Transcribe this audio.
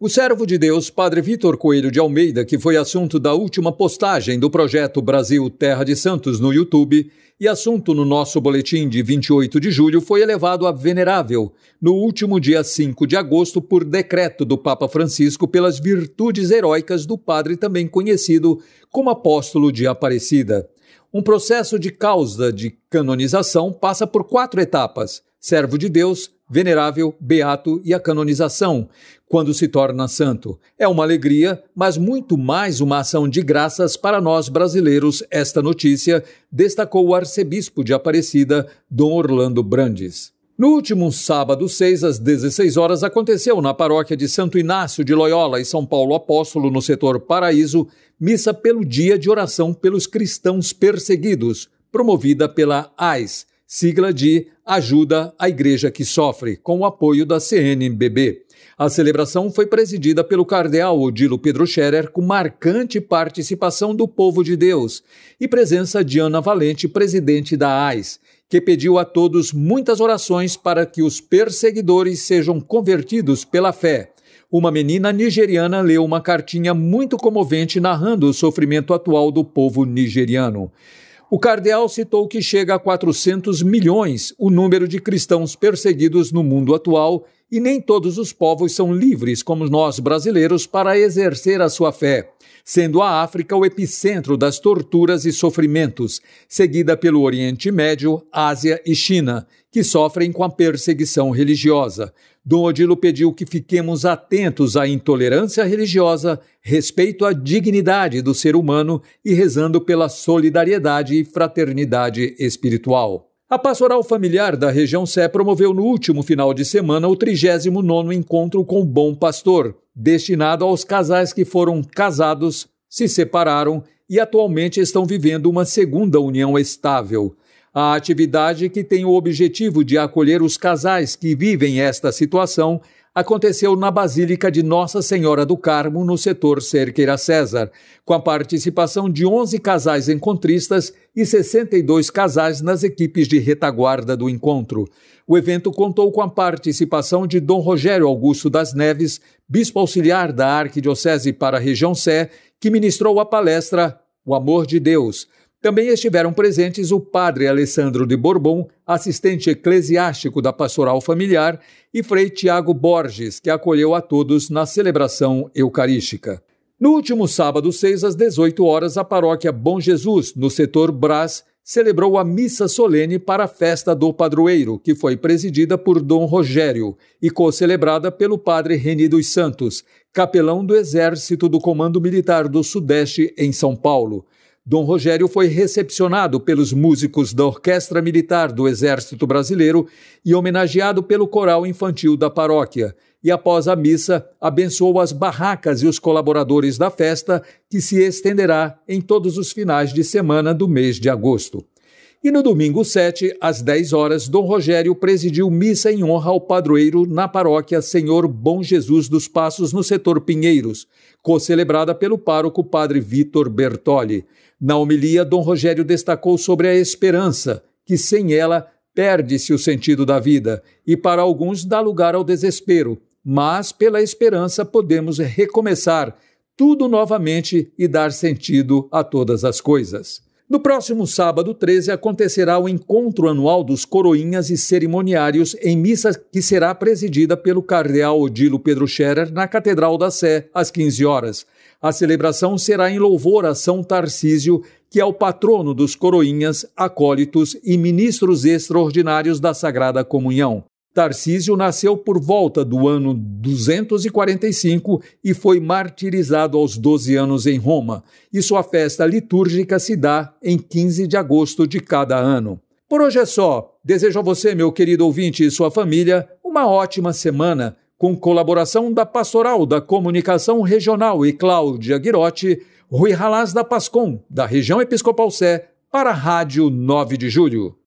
O servo de Deus, Padre Vitor Coelho de Almeida, que foi assunto da última postagem do projeto Brasil Terra de Santos no YouTube e assunto no nosso boletim de 28 de julho, foi elevado a venerável no último dia 5 de agosto por decreto do Papa Francisco pelas virtudes heróicas do padre também conhecido como apóstolo de Aparecida. Um processo de causa de canonização passa por quatro etapas: servo de Deus, venerável, beato e a canonização, quando se torna santo. É uma alegria, mas muito mais uma ação de graças para nós brasileiros, esta notícia, destacou o arcebispo de Aparecida, Dom Orlando Brandes. No último sábado, 6 às 16 horas, aconteceu na paróquia de Santo Inácio de Loyola e São Paulo Apóstolo, no setor Paraíso, missa pelo Dia de Oração pelos Cristãos Perseguidos, promovida pela AIS, sigla de Ajuda à Igreja que Sofre, com o apoio da CNBB. A celebração foi presidida pelo cardeal Odilo Pedro Scherer, com marcante participação do povo de Deus e presença de Ana Valente, presidente da AIS, que pediu a todos muitas orações para que os perseguidores sejam convertidos pela fé. Uma menina nigeriana leu uma cartinha muito comovente narrando o sofrimento atual do povo nigeriano. O cardeal citou que chega a 400 milhões o número de cristãos perseguidos no mundo atual e nem todos os povos são livres, como nós brasileiros, para exercer a sua fé, sendo a África o epicentro das torturas e sofrimentos, seguida pelo Oriente Médio, Ásia e China, que sofrem com a perseguição religiosa. Dom Odilo pediu que fiquemos atentos à intolerância religiosa, respeito à dignidade do ser humano e rezando pela solidariedade e fraternidade espiritual. A Pastoral Familiar da região Sé promoveu no último final de semana o 39º Encontro com o Bom Pastor, destinado aos casais que foram casados, se separaram e atualmente estão vivendo uma segunda união estável. A atividade, que tem o objetivo de acolher os casais que vivem esta situação, aconteceu na Basílica de Nossa Senhora do Carmo, no setor Cerqueira César, com a participação de 11 casais encontristas e 62 casais nas equipes de retaguarda do encontro. O evento contou com a participação de Dom Rogério Augusto das Neves, bispo auxiliar da Arquidiocese para a região Sé, que ministrou a palestra O Amor de Deus também estiveram presentes o padre Alessandro de Bourbon, assistente eclesiástico da Pastoral Familiar, e Frei Tiago Borges, que acolheu a todos na celebração eucarística. No último sábado, 6 às 18 horas, a paróquia Bom Jesus, no setor Brás, celebrou a missa solene para a festa do padroeiro, que foi presidida por Dom Rogério e co-celebrada pelo padre Reni dos Santos, capelão do Exército do Comando Militar do Sudeste em São Paulo. Dom Rogério foi recepcionado pelos músicos da Orquestra Militar do Exército Brasileiro e homenageado pelo coral infantil da paróquia. E após a missa, abençoou as barracas e os colaboradores da festa, que se estenderá em todos os finais de semana do mês de agosto. E no domingo 7, às 10 horas, Dom Rogério presidiu missa em honra ao padroeiro na paróquia Senhor Bom Jesus dos Passos, no setor Pinheiros, co-celebrada pelo pároco Padre Vitor Bertoli. Na homilia, Dom Rogério destacou sobre a esperança, que sem ela perde-se o sentido da vida e para alguns dá lugar ao desespero, mas pela esperança podemos recomeçar tudo novamente e dar sentido a todas as coisas. No próximo sábado 13 acontecerá o encontro anual dos coroinhas e cerimoniários em missa que será presidida pelo cardeal Odilo Pedro Scherer na Catedral da Sé às 15 horas. A celebração será em louvor a São Tarcísio, que é o patrono dos coroinhas, acólitos e ministros extraordinários da Sagrada Comunhão. Tarcísio nasceu por volta do ano 245 e foi martirizado aos 12 anos em Roma, e sua festa litúrgica se dá em 15 de agosto de cada ano. Por hoje é só. Desejo a você, meu querido ouvinte e sua família, uma ótima semana, com colaboração da Pastoral da Comunicação Regional e Cláudia Guirotti, Rui Ralas da Pascom, da região Episcopal Sé, para a Rádio 9 de Julho.